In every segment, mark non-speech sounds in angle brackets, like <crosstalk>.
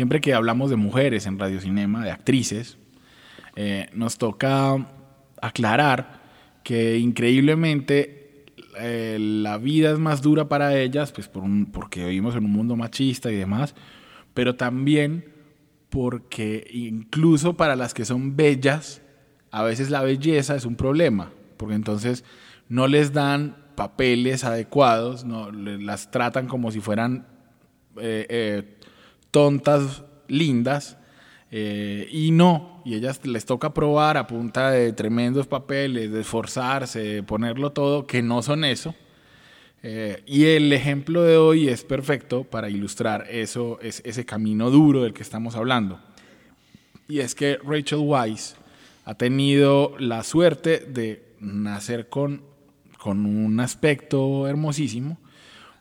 Siempre que hablamos de mujeres en radiocinema, de actrices, eh, nos toca aclarar que increíblemente eh, la vida es más dura para ellas, pues por un, porque vivimos en un mundo machista y demás, pero también porque incluso para las que son bellas, a veces la belleza es un problema, porque entonces no les dan papeles adecuados, no, las tratan como si fueran eh, tontas, lindas, eh, y no, y ellas les toca probar a punta de tremendos papeles, de esforzarse, ponerlo todo, que no son eso. Eh, y el ejemplo de hoy es perfecto para ilustrar eso, es, ese camino duro del que estamos hablando. Y es que Rachel Weisz ha tenido la suerte de nacer con, con un aspecto hermosísimo,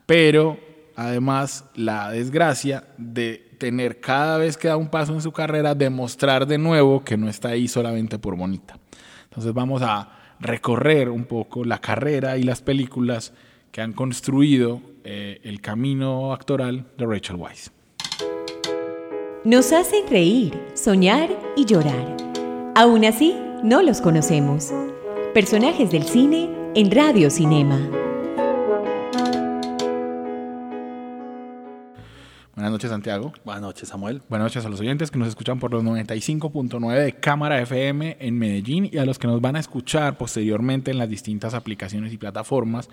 pero además la desgracia de tener cada vez que da un paso en su carrera, demostrar de nuevo que no está ahí solamente por bonita. Entonces vamos a recorrer un poco la carrera y las películas que han construido eh, el camino actoral de Rachel Weisz. Nos hacen reír, soñar y llorar. Aún así, no los conocemos. Personajes del cine en Radio Cinema. Buenas noches, Santiago. Buenas noches, Samuel. Buenas noches a los oyentes que nos escuchan por los 95.9 de Cámara FM en Medellín y a los que nos van a escuchar posteriormente en las distintas aplicaciones y plataformas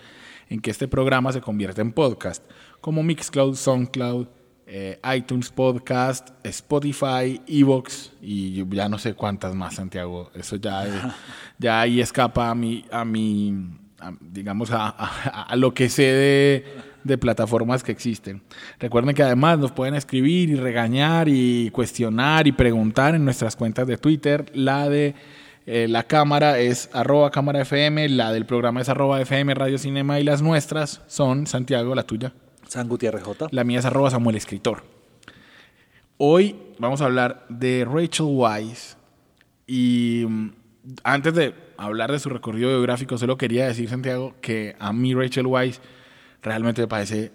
en que este programa se convierte en podcast, como Mixcloud, Soundcloud, eh, iTunes Podcast, Spotify, Evox y ya no sé cuántas más, Santiago. Eso ya, <laughs> ya ahí escapa a mi, a mi digamos, a, a lo que sé de de plataformas que existen. Recuerden que además nos pueden escribir y regañar y cuestionar y preguntar en nuestras cuentas de Twitter. La de eh, la cámara es arroba cámara FM, la del programa es arroba FM Radio Cinema y las nuestras son, Santiago, la tuya. San Gutiérrez J. La mía es arroba Samuel Escritor. Hoy vamos a hablar de Rachel Weisz y mm, antes de hablar de su recorrido biográfico, solo quería decir, Santiago, que a mí Rachel Weisz realmente me parece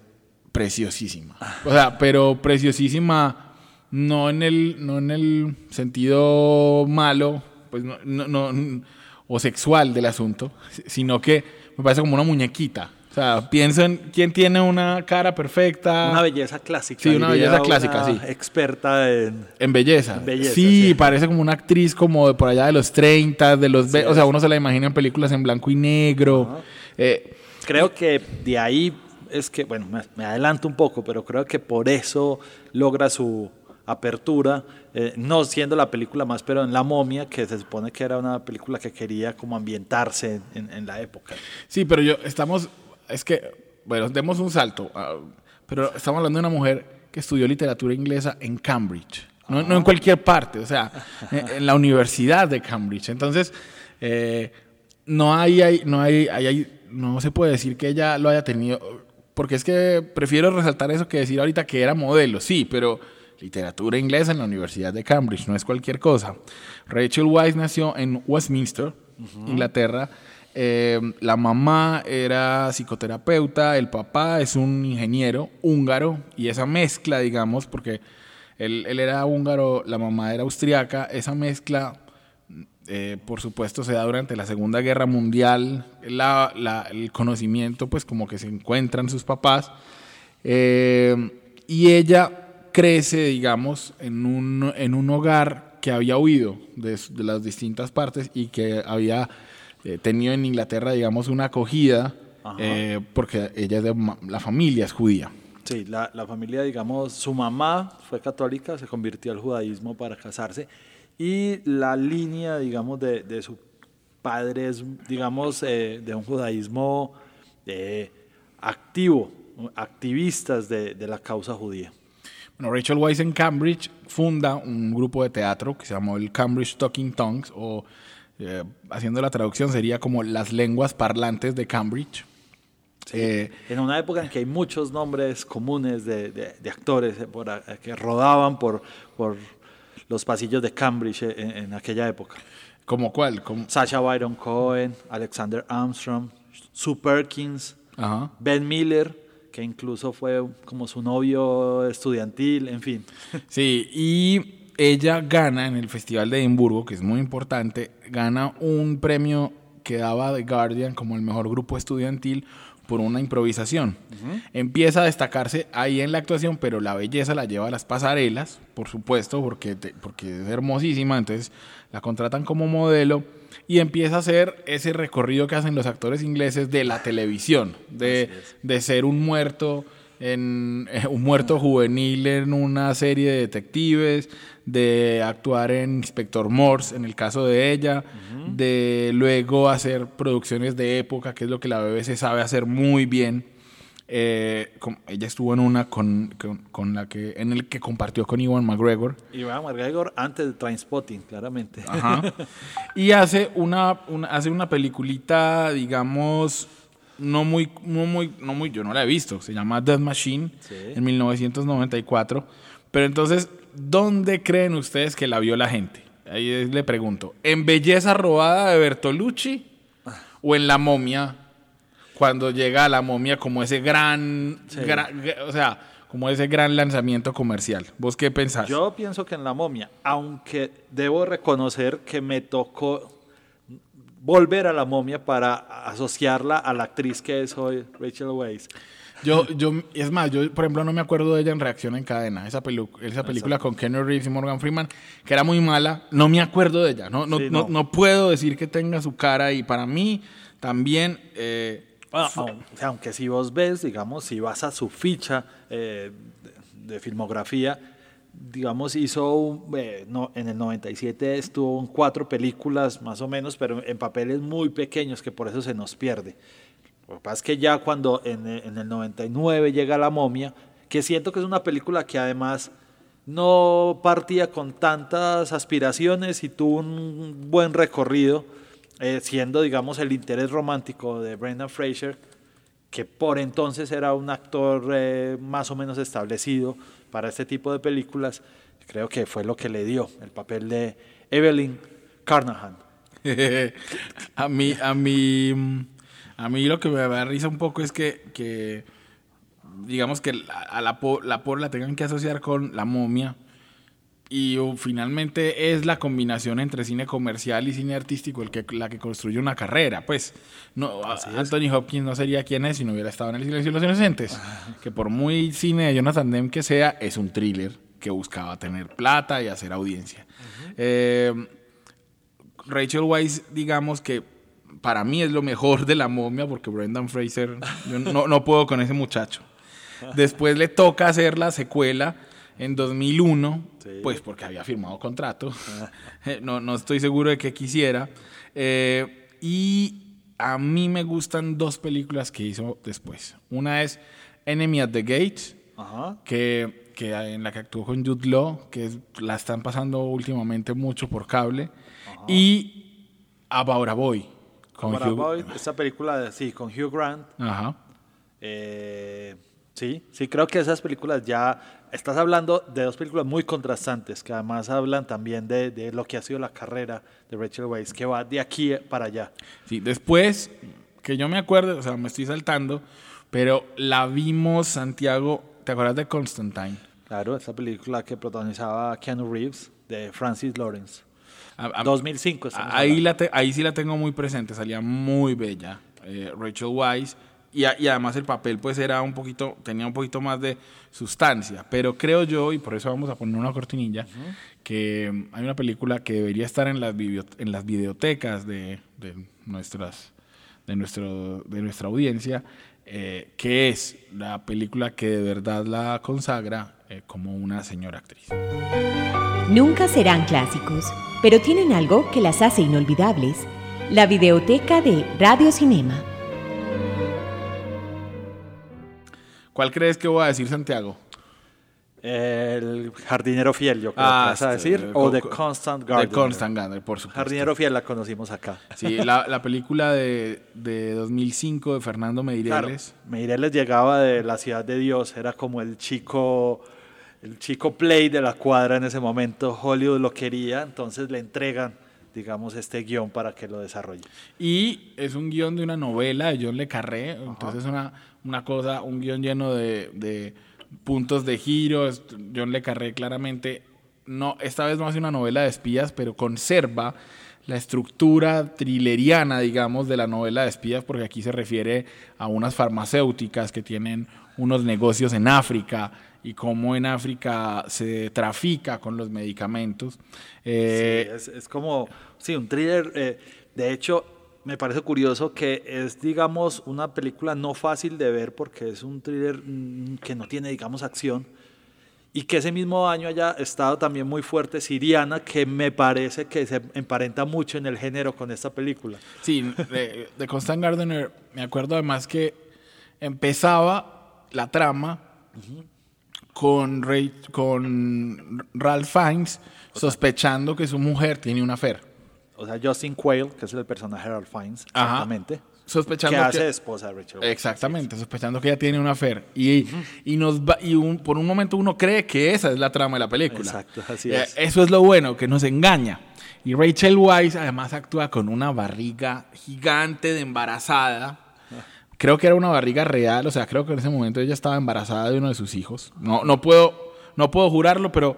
preciosísima. O sea, pero preciosísima no en el, no en el sentido malo, pues no, no, o sexual del asunto, sino que me parece como una muñequita. O sea, pienso en quién tiene una cara perfecta. Una belleza clásica. Sí, una belleza clásica, sí. Experta en... En belleza. sí, parece como una actriz como de por allá de los 30, de los... o sea, uno se la imagina en películas en blanco y negro. Eh, Creo que de ahí es que, bueno, me, adelanto un poco, pero creo que por eso logra su apertura, eh, no siendo la película más, pero en La momia, que se supone que era una película que quería como ambientarse en, la época. Sí, pero yo, estamos, es que, bueno, demos un salto, ah, pero estamos hablando de una mujer que estudió literatura inglesa en Cambridge, no, en ah. cualquier parte, o sea, <laughs> en, la Universidad de Cambridge. Entonces, eh, no hay, hay, no hay, hay no se puede decir que ella lo haya tenido, porque es que prefiero resaltar eso que decir ahorita que era modelo, sí, pero literatura inglesa en la Universidad de Cambridge, no es cualquier cosa. Rachel Weisz nació en Westminster, Inglaterra. Eh, la mamá era psicoterapeuta, el papá es un ingeniero húngaro y esa mezcla, digamos, porque él, él era húngaro, la mamá era austriaca, esa mezcla eh, por supuesto se da durante la Segunda Guerra Mundial, el conocimiento pues como que se encuentran sus papás, eh, y ella crece, digamos, en un, en un hogar que había huido de, las distintas partes y que había eh, tenido en Inglaterra, digamos, una acogida, porque ella es de la familia es judía. Sí, la, la familia, digamos, su mamá fue católica, se convirtió al judaísmo para casarse y la línea, digamos, de, de su padre es, digamos, eh, de un judaísmo eh, activo, activistas de, de la causa judía. Bueno, Rachel Weisz en Cambridge funda un grupo de teatro que se llamó el Cambridge Talking Tongues, o eh, haciendo la traducción sería como las lenguas parlantes de Cambridge. Eh, en una época en que hay muchos nombres comunes de, de, de actores eh, por, que rodaban por, por los pasillos de Cambridge en, en aquella época. ¿Como cuál? Sacha Byron Cohen, Alexander Armstrong, Sue Perkins, Ajá. Ben Miller, que incluso fue como su novio estudiantil, en fin. <laughs> Sí, y ella gana en el Festival de Edimburgo, que es muy importante, gana un premio que daba The Guardian como el mejor grupo estudiantil por una improvisación. Empieza a destacarse ahí en la actuación, pero la belleza la lleva a las pasarelas, por supuesto, porque, te- porque es hermosísima, entonces la contratan como modelo y empieza a hacer ese recorrido que hacen los actores ingleses de la televisión, de, de ser un muerto en eh, un muerto juvenil en una serie de detectives, de actuar en Inspector Morse en el caso de ella, de luego hacer producciones de época, que es lo que la BBC sabe hacer muy bien. Eh, ella estuvo en una con, con, con la que en el que compartió con Iwan McGregor. Y Ivan McGregor antes de Trainspotting, claramente. Ajá. Y hace una, una- hace una peliculita, digamos, no muy, no muy, no muy, yo no la he visto. Se llama Death Machine Sí. en 1994. Pero entonces, ¿dónde creen ustedes que la vio la gente? Ahí le pregunto. ¿En Belleza Robada de Bertolucci o en La Momia? Cuando llega a La Momia como ese gran, Sí. gran- o sea, como ese gran lanzamiento comercial. ¿Vos qué pensás? Yo pienso que en La Momia, aunque debo reconocer que me tocó volver a La Momia para asociarla a la actriz que es hoy Rachel Weisz. Yo, yo, es más, yo por ejemplo no me acuerdo de ella en Reacción en Cadena, esa, pelu- esa película con Keanu Reeves y Morgan Freeman, que era muy mala, no me acuerdo de ella, no, no, Sí, no. no. no puedo decir que tenga su cara y para mí también... eh, Bueno, aunque si vos ves, digamos, si vas a su ficha eh, de, de filmografía, digamos, hizo, un- eh, no, en el 97 estuvo en cuatro películas más o menos, pero en papeles muy pequeños que por eso se nos pierde. Lo que pasa es que ya cuando en, el- en el 99 llega La momia, que siento que es una película que además no partía con tantas aspiraciones y tuvo un buen recorrido, eh, siendo, digamos, el interés romántico de Brendan Fraser, que por entonces era un actor eh, más o menos establecido para este tipo de películas, creo que fue lo que le dio el papel de Evelyn Carnahan. <laughs> a mí, a mí, mm, a mí lo que me da risa un poco es que, que digamos que la- a la, po- la por la tengan que asociar con la momia y uh, finalmente es la combinación entre cine comercial y cine artístico el que, la que construye una carrera. Pues no, Anthony Hopkins no sería quien es si no hubiera estado en El Silencio de los Inocentes, que por muy cine de Jonathan Demme que sea, es un thriller que buscaba tener plata y hacer audiencia. Eh, Rachel Weisz, digamos que para mí es lo mejor de la momia porque Brendan Fraser, yo no, no puedo con ese muchacho. Después le toca hacer la secuela en 2001, Sí. pues porque había firmado contrato. <laughs> No, no estoy seguro de que quisiera. Eh, y a mí me gustan dos películas que hizo después. Una es Enemy at the Gates, Ajá. que, que en la que actuó con Jude Law, que es- la están pasando últimamente mucho por cable, y About a Boy. Con Hugh- Boy, esta película, de- sí, con Hugh Grant, Ajá. Eh, sí, sí, creo que esas películas ya. Estás hablando de dos películas muy contrastantes, que además hablan también de, de lo que ha sido la carrera de Rachel Weisz, que va de aquí para allá. Sí, después, que yo me acuerdo, o sea, me estoy saltando, pero la vimos, Santiago, ¿te acuerdas de Constantine? Claro, esa película que protagonizaba Keanu Reeves, de Francis Lawrence. A- a- 2005. estamos Ahí, hablando. la te- ahí sí la tengo muy presente, salía muy bella eh, Rachel Weisz y, a- y además el papel pues era un poquito, tenía un poquito más de sustancia, pero creo yo, y por eso vamos a poner una cortinilla, que mm, hay una película que debería estar en las, en las videotecas de, de nuestras, de, nuestro, de nuestra audiencia, eh, que es la película que de verdad la consagra eh, como una señora actriz. Nunca serán clásicos, pero tienen algo que las hace inolvidables. La videoteca de Radio Cinema. ¿Cuál crees que voy a decir, Santiago? El jardinero fiel, yo creo Ah, que vas a este, decir. O The co- Constant The Gardener. Constant Gardener, por supuesto. Jardinero fiel la conocimos acá. Sí, la, la película de, de 2005 de Fernando Claro, Meireles. Meireles llegaba de la ciudad de Dios, era como el chico, el chico play de la cuadra en ese momento. Hollywood lo quería, entonces le entregan, digamos, este guion para que lo desarrolle. Y es un guion de una novela de John Le Carré. Entonces es una, una cosa, un guion lleno de, de puntos de giro. John Le Carré claramente, no, esta vez no hace una novela de espías, pero conserva la estructura thrilleriana, digamos, de la novela de espías, porque aquí se refiere a unas farmacéuticas que tienen unos negocios en África y cómo en África se trafica con los medicamentos. Eh, Sí, es, es como, sí, un thriller. eh, de hecho, me parece curioso que es, digamos, una película no fácil de ver porque es un thriller mm, que no tiene, digamos, acción. Y que ese mismo año haya estado también muy fuerte Siriana, que me parece que se emparenta mucho en el género con esta película. Sí, de, de Constant Gardener, me acuerdo además que empezaba la trama con, Ray- con Ralph Fiennes sospechando que su mujer tiene una fer. O sea, Justin Quayle, que es el personaje de Ralph Fiennes, exactamente. Sospechando que que, hace de esposa de Rachel. Weisz. Exactamente, sospechando que ella tiene una fer. Y, y, nos va- y un- por un momento uno cree que esa es la trama de la película. Exacto, así Eh, es. Eso es lo bueno, que nos engaña. Y Rachel Weisz además actúa con una barriga gigante de embarazada. Creo que era una barriga real, o sea, creo que en ese momento ella estaba embarazada de uno de sus hijos. No, no, puedo, no puedo jurarlo, pero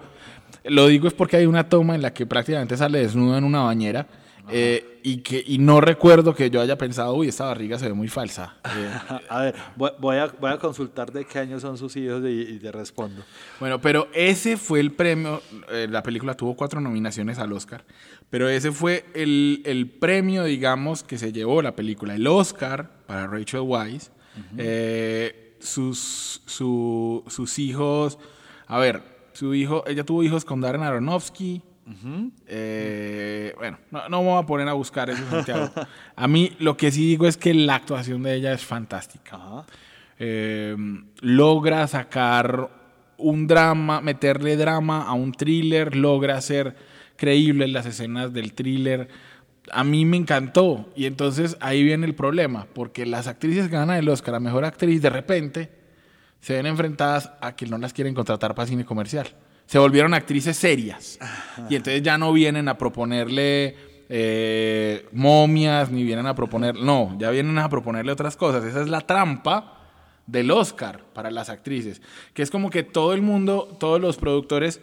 lo digo es porque hay una toma en la que prácticamente sale desnudo en una bañera. eh, y que y no recuerdo que yo haya pensado, uy, esta barriga se ve muy falsa. Eh, <laughs> A ver, voy, a, voy a consultar de qué año son sus hijos y, y te respondo. Bueno, pero ese fue el premio, eh, la película tuvo cuatro nominaciones al Oscar, pero ese fue el, el premio, digamos, que se llevó la película, el Oscar para Rachel Weisz. Eh, sus, su- sus hijos, a ver, su hijo, ella tuvo hijos con Darren Aronofsky. Eh, bueno, no, no me voy a poner a buscar eso, Santiago. <laughs> A mí lo que sí digo es que la actuación de ella es fantástica eh, logra sacar un drama, meterle drama a un thriller, logra hacer creíbles las escenas del thriller. A mí me encantó. Y entonces ahí viene el problema, porque las actrices que ganan el Oscar a Mejor Actriz de repente se ven enfrentadas a que no las quieren contratar para cine comercial. Se volvieron actrices serias. Y entonces ya no vienen a proponerle eh, momias, ni vienen a proponer... No, ya vienen a proponerle otras cosas. Esa es la trampa del Oscar para las actrices. Que es como que todo el mundo, todos los productores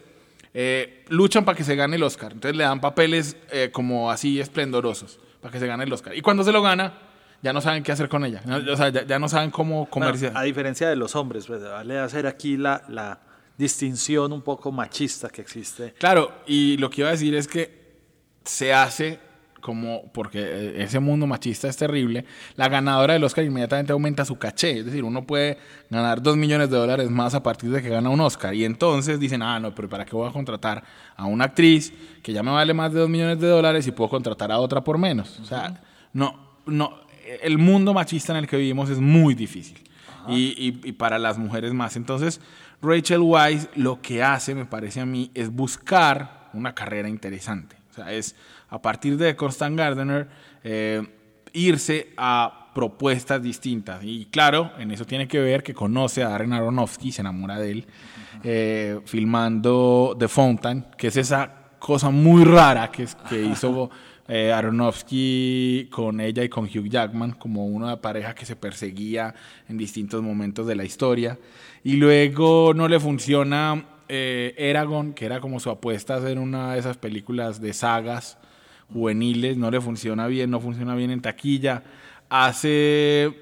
eh, luchan para que se gane el Oscar. Entonces le dan papeles eh, como así esplendorosos para que se gane el Oscar. Y cuando se lo gana, ya no saben qué hacer con ella. No, o sea, ya, ya no saben cómo Bueno, comerciar. a diferencia de los hombres, pues, vale hacer aquí la, la distinción un poco machista que existe. Claro, y lo que iba a decir es que se hace como, porque eh, ese mundo machista es terrible, la ganadora del Oscar inmediatamente aumenta su caché. Es decir, uno puede ganar dos millones de dólares más a partir de que gana un Oscar. Y entonces dicen, ah, no, pero ¿para qué voy a contratar a una actriz que ya me vale más de dos millones de dólares y puedo contratar a otra por menos? O sea, no, no, el mundo machista en el que vivimos es muy difícil. Y, y- y para las mujeres más. Entonces, Rachel Weisz lo que hace, me parece a mí, es buscar una carrera interesante. O sea, es a partir de Constant Gardener eh, irse a propuestas distintas. Y claro, en eso tiene que ver que conoce a Darren Aronofsky, se enamora de él, eh, filmando The Fountain, que es esa cosa muy rara que, es- que hizo <laughs> eh, Aronofsky con ella y con Hugh Jackman, como una pareja que se perseguía en distintos momentos de la historia. Y luego no le funciona eh, Eragon, que era como su apuesta a hacer una de esas películas de sagas juveniles, no le funciona bien, no funciona bien en taquilla. Hace,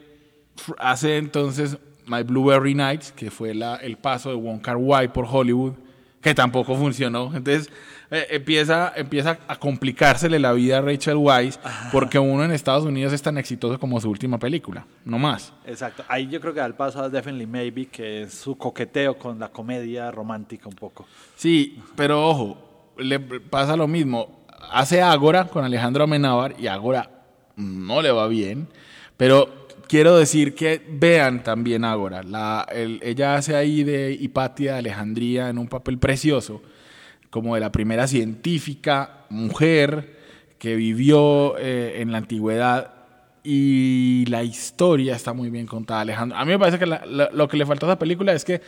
hace entonces My Blueberry Nights, que fue la, el paso de Wong Kar Wai por Hollywood, que tampoco funcionó. Entonces eh, empieza, empieza a complicársele la vida a Rachel Weisz, porque uno en Estados Unidos es tan exitoso como su última película, no más. Exacto. Ahí yo creo que da el paso a Definitely Maybe, que es su coqueteo con la comedia romántica un poco. Sí, pero ojo, le pasa lo mismo. Hace Ágora con Alejandro Amenábar y Ágora no le va bien, pero quiero decir que vean también Ágora. La, el- ella hace ahí de Hipatia de Alejandría en un papel precioso, como de la primera científica mujer que vivió eh, en la antigüedad. Y la historia está muy bien contada, Alejandro. A mí me parece que lo que le faltó a esa película es que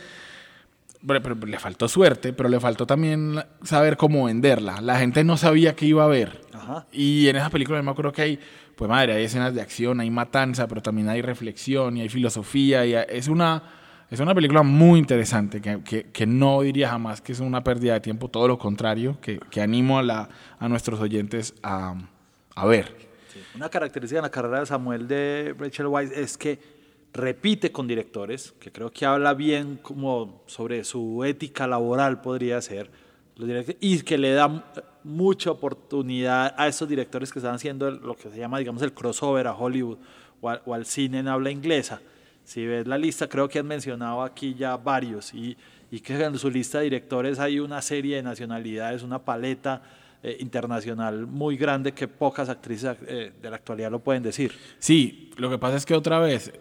le faltó suerte, pero le faltó también saber cómo venderla. La gente no sabía qué iba a ver. Ajá. Y en esa película yo me acuerdo que hay, pues madre, hay escenas de acción, hay matanza, pero también hay reflexión y hay filosofía. Y es, una, es una película muy interesante que, que- que no diría jamás que es una pérdida de tiempo, todo lo contrario, que, que animo a, la, a nuestros oyentes a, a ver. Una característica en la carrera de Samuel de Rachel Weisz es que repite con directores, que creo que habla bien como sobre su ética laboral podría ser, y que le da mu- mucha oportunidad a esos directores que están haciendo lo que se llama, digamos, el crossover a Hollywood o al cine en habla inglesa. Si ves la lista, creo que han mencionado aquí ya varios, y, y que en su lista de directores hay una serie de nacionalidades, una paleta eh, internacional muy grande que pocas actrices eh, de la actualidad lo pueden decir. Sí, lo que pasa es que otra vez,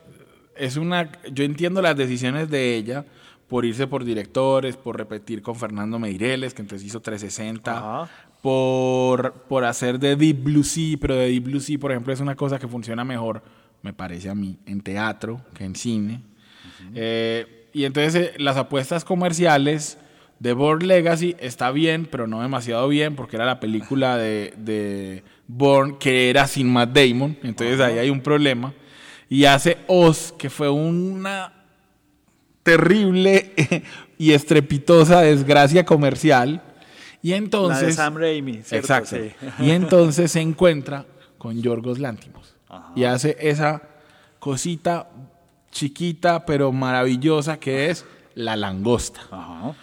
es una, yo entiendo las decisiones de ella por irse por directores, por repetir con Fernando Meireles, que entonces hizo 360, Ajá. por, por hacer de Deep Blue Sea, pero de Deep Blue Sea, por ejemplo, es una cosa que funciona mejor, me parece a mí, en teatro que en cine. Eh, y entonces eh, las apuestas comerciales de Born Legacy está bien, pero no demasiado bien, porque era la película de, de Born que era sin Matt Damon, entonces ahí hay un problema. Y hace Oz, que fue una terrible <laughs> y estrepitosa desgracia comercial. Y entonces... la de Sam Raimi, ¿cierto? Exacto. Sí. Y entonces se encuentra con Yorgos Lántimos. Ajá. Y hace esa cosita chiquita pero maravillosa que es La Langosta. Ajá.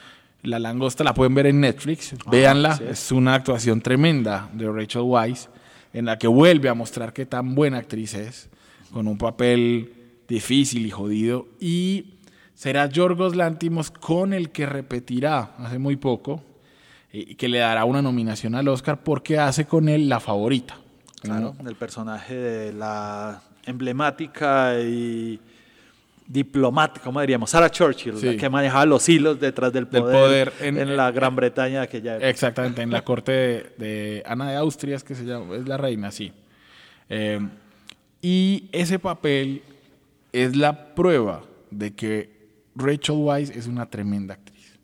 La Langosta la pueden ver en Netflix, véanla, así es. es una actuación tremenda de Rachel Weisz en la que vuelve a mostrar qué tan buena actriz es, con un papel difícil y jodido. Y será Yorgos Lántimos con el que repetirá hace muy poco y que le dará una nominación al Oscar porque hace con él la favorita. Claro, el personaje de la emblemática y diplomática, ¿cómo diríamos? Sarah Churchill, la Sí. que manejaba los hilos detrás del Del poder, poder en, en- la Gran Bretaña de aquella época. Exactamente, en la corte de, de Ana de Austria, es que se llama, es la reina, sí. Eh, y ese papel es la prueba de que Rachel Weisz es una tremenda actriz,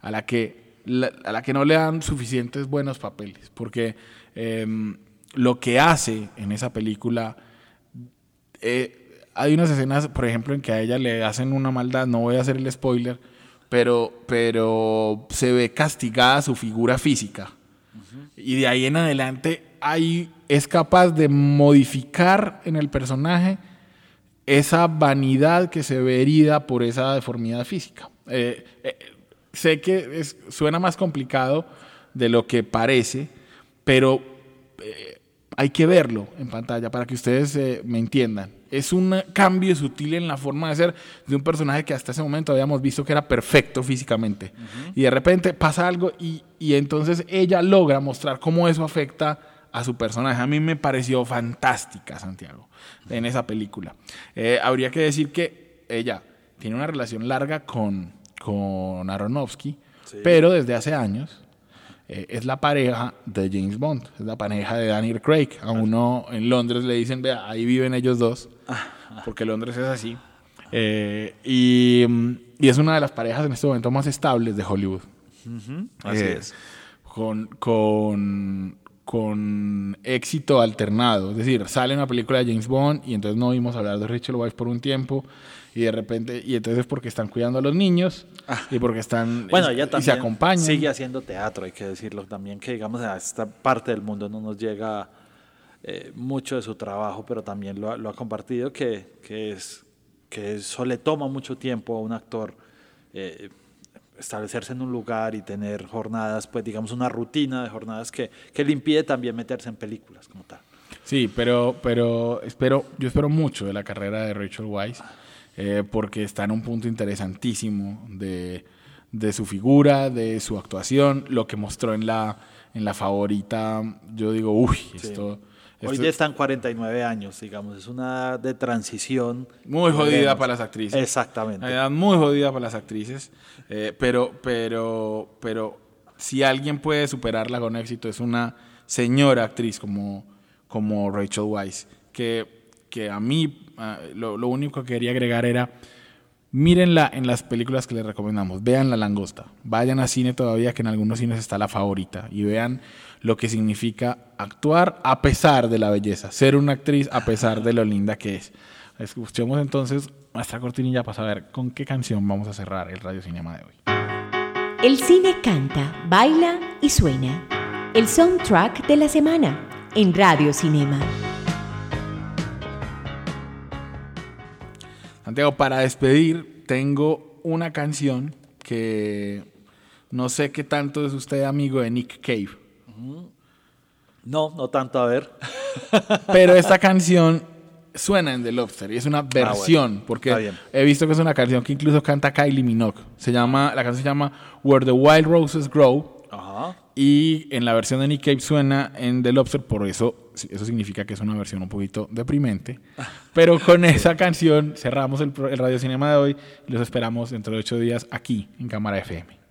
a la que, a la que no le dan suficientes buenos papeles, porque eh, lo que hace en esa película eh, hay unas escenas, por ejemplo, en que a ella le hacen una maldad, no voy a hacer el spoiler, pero, pero se ve castigada su figura física. Y de ahí en adelante hay, es capaz de modificar en el personaje esa vanidad que se ve herida por esa deformidad física. Eh, eh, sé que suena más complicado de lo que parece, pero eh, hay que verlo en pantalla para que ustedes eh, me entiendan. Es un cambio sutil en la forma de ser de un personaje que hasta ese momento habíamos visto que era perfecto físicamente. Y de repente pasa algo y, y entonces ella logra mostrar cómo eso afecta a su personaje. A mí me pareció fantástica, Santiago, en esa película. Eh, habría que decir que ella tiene una relación larga con, con Aronofsky, pero desde hace años eh, es la pareja de James Bond, es la pareja de Daniel Craig. A uno en Londres le dicen, vea, ahí viven ellos dos, porque Londres es así. Eh, y, y es una de las parejas en este momento más estables de Hollywood. Así Eh, es. Con, con, con éxito alternado. Es decir, sale una película de James Bond y entonces no oímos hablar de Rachel Weisz por un tiempo y de repente, y entonces porque están cuidando a los niños y porque están Bueno, y, ella y también se acompañan. sigue haciendo teatro, hay que decirlo también, que digamos a esta parte del mundo no nos llega eh, mucho de su trabajo, pero también lo, ha- lo ha compartido, que, que, es, que eso le toma mucho tiempo a un actor eh, establecerse en un lugar y tener jornadas, pues digamos una rutina de jornadas que, que le impide también meterse en películas como tal. Sí, pero, pero espero, yo espero mucho de la carrera de Rachel Weisz, eh, porque está en un punto interesantísimo de, de su figura, de su actuación, lo que mostró en la, en la favorita. Yo digo, uy, esto, Hoy ya están 49 años, digamos, es una de transición. Muy jodida Veremos. para las actrices. Exactamente. Una edad muy jodida para las actrices. eh, pero, pero, pero si alguien puede superarla con éxito es una señora actriz como, como Rachel Weisz. Que, que a mí ah, lo, lo único que quería agregar era mírenla en las películas que les recomendamos. Vean La Langosta. Vayan a cine todavía, que en algunos cines está la favorita. Y vean lo que significa actuar a pesar de la belleza. Ser una actriz a pesar de lo linda que es. Escuchemos entonces nuestra cortinilla para saber con qué canción vamos a cerrar el Radio Cinema de hoy. El cine canta, baila y suena. El soundtrack de la semana en Radio Cinema. Santiago, para despedir, tengo una canción que no sé qué tanto es usted amigo de Nick Cave. No, no tanto, a ver. <laughs> Pero esta canción suena en The Lobster y es una versión, porque Ah, Está bien. he visto que es una canción que incluso canta Kylie Minogue. Se llama, la canción se llama Where the Wild Roses Grow Ajá. Y en la versión de Nick Cave suena en The Lobster, por eso eso significa que es una versión un poquito deprimente. <laughs> Pero con esa canción cerramos el, el Radio Cinema de hoy y los esperamos dentro de ocho días aquí en Cámara FM.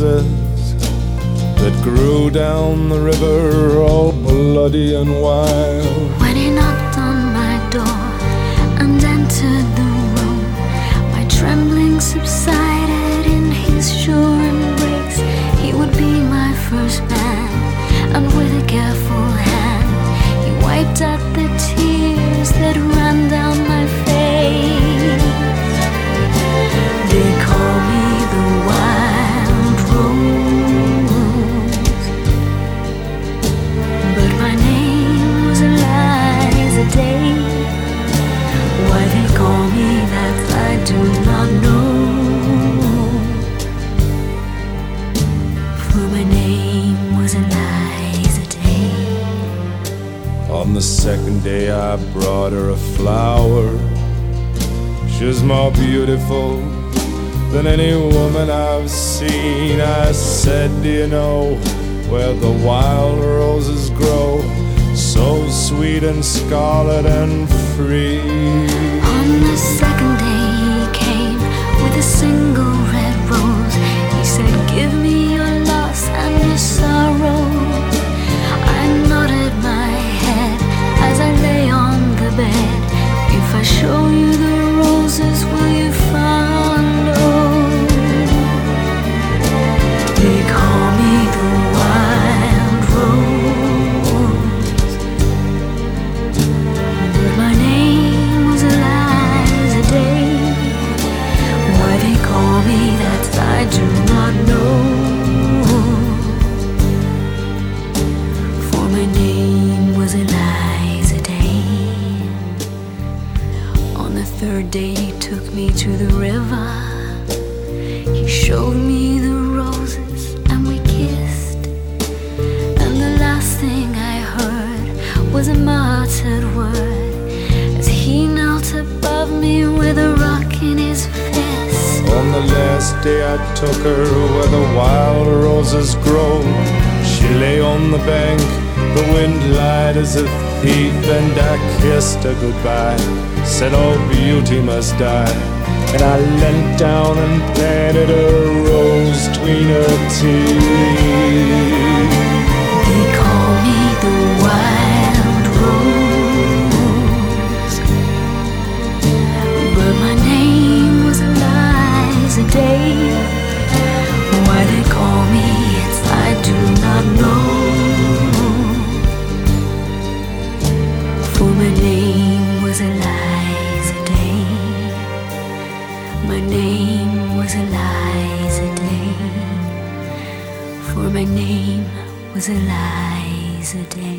Roses that grew down the river, all bloody and wild. When he knocked on my door and entered the room, my trembling subsided the second day, I brought her a flower. She's more beautiful than any woman I've seen. I said, Do you know where the wild roses grow? So sweet and scarlet and free. On the second day he came with a single red rose. He said, Give me your loss and your sorrow. 终于。Lied as a thief, and I kissed her goodbye. Said all beauty must die. And I leant down and planted a rose between her teeth. They call me the wild rose. But my name was Eliza Day. Why they call me it, I do not know. My name was Eliza Day.